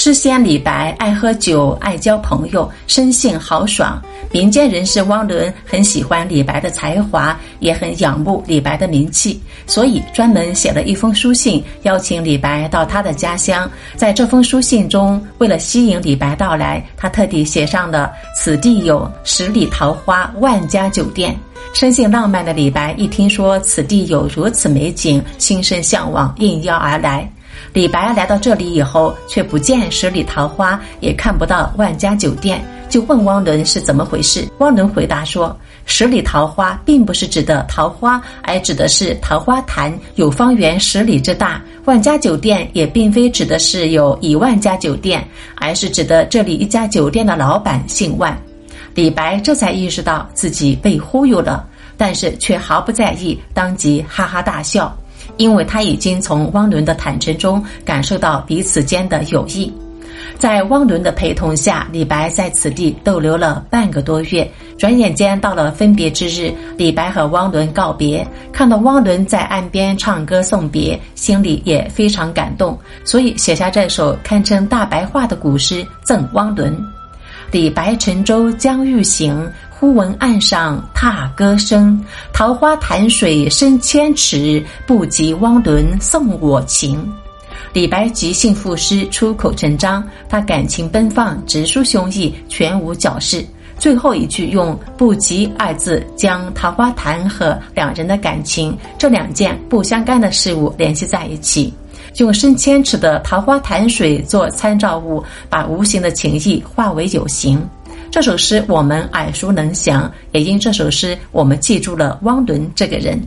诗仙李白爱喝酒，爱交朋友，生性豪爽。民间人士汪伦很喜欢李白的才华，也很仰慕李白的名气，所以专门写了一封书信，邀请李白到他的家乡。在这封书信中，为了吸引李白到来，他特地写上了“此地有十里桃花，万家酒店”。生性浪漫的李白一听说此地有如此美景，心生向往，应邀而来。李白来到这里以后，却不见十里桃花，也看不到万家酒店，就问汪伦是怎么回事。汪伦回答说：“十里桃花并不是指的桃花，而指的是桃花潭有方圆十里之大；万家酒店也并非指的是有一万家酒店，而是指的这里一家酒店的老板姓万。”李白这才意识到自己被忽悠了，但是却毫不在意，当即哈哈大笑。因为他已经从汪伦的坦诚中感受到彼此间的友谊，在汪伦的陪同下，李白在此地逗留了半个多月。转眼间到了分别之日，李白和汪伦告别，看到汪伦在岸边唱歌送别，心里也非常感动，所以写下这首堪称大白话的古诗赠汪伦。李白乘舟将欲行。忽闻岸上踏歌声，桃花潭水深千尺，不及汪伦送我情。李白即兴赋诗，出口成章。他感情奔放，直抒胸臆，全无矫饰。最后一句用“不及”二字，将桃花潭和两人的感情这两件不相干的事物联系在一起，用深千尺的桃花潭水做参照物，把无形的情谊化为有形。这首诗我们耳熟能详，也因这首诗，我们记住了汪伦这个人。